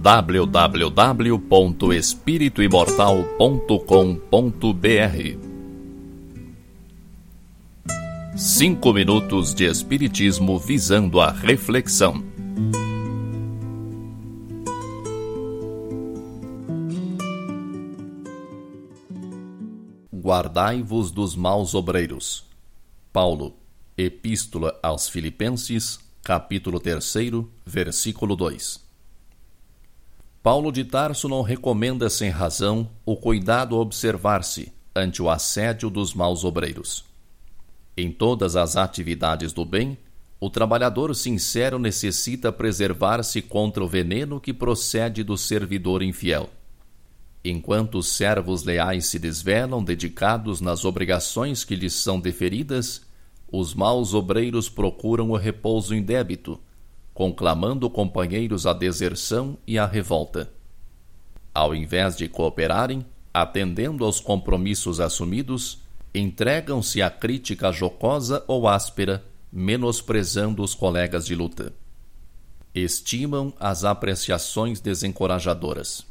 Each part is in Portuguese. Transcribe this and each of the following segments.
www.espirituimortal.com.br Cinco minutos de Espiritismo visando a reflexão. Guardai-vos dos maus obreiros. Paulo, Epístola aos Filipenses, capítulo 3, versículo 2. Paulo de Tarso não recomenda sem razão o cuidado a observar-se ante o assédio dos maus obreiros. Em todas as atividades do bem, o trabalhador sincero necessita preservar-se contra o veneno que procede do servidor infiel. Enquanto os servos leais se desvelam dedicados nas obrigações que lhes são deferidas, os maus obreiros procuram o repouso indébito, conclamando companheiros à deserção e à revolta. Ao invés de cooperarem, atendendo aos compromissos assumidos, entregam-se à crítica jocosa ou áspera, menosprezando os colegas de luta. Estimam as apreciações desencorajadoras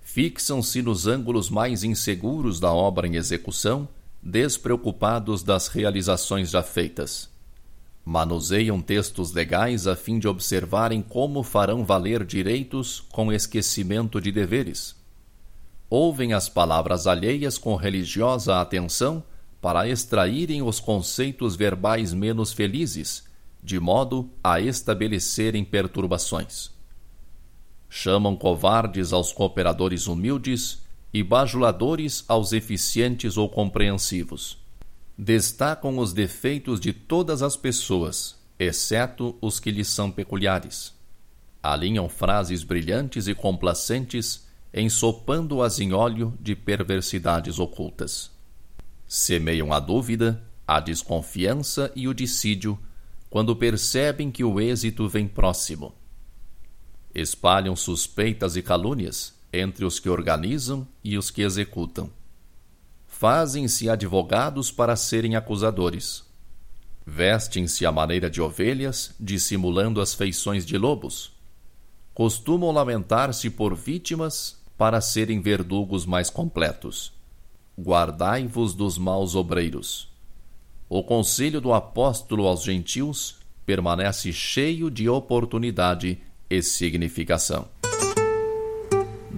fixam-se nos ângulos mais inseguros da obra em execução, despreocupados das realizações já feitas. Manuseiam textos legais a fim de observarem como farão valer direitos com esquecimento de deveres. Ouvem as palavras alheias com religiosa atenção para extraírem os conceitos verbais menos felizes, de modo a estabelecerem perturbações chamam covardes aos cooperadores humildes e bajuladores aos eficientes ou compreensivos. Destacam os defeitos de todas as pessoas, exceto os que lhes são peculiares. Alinham frases brilhantes e complacentes, ensopando-as em óleo de perversidades ocultas. Semeiam a dúvida, a desconfiança e o dissídio quando percebem que o êxito vem próximo espalham suspeitas e calúnias entre os que organizam e os que executam. Fazem-se advogados para serem acusadores. Vestem-se à maneira de ovelhas, dissimulando as feições de lobos. Costumam lamentar-se por vítimas para serem verdugos mais completos. Guardai-vos dos maus obreiros. O conselho do apóstolo aos gentios permanece cheio de oportunidade e significação.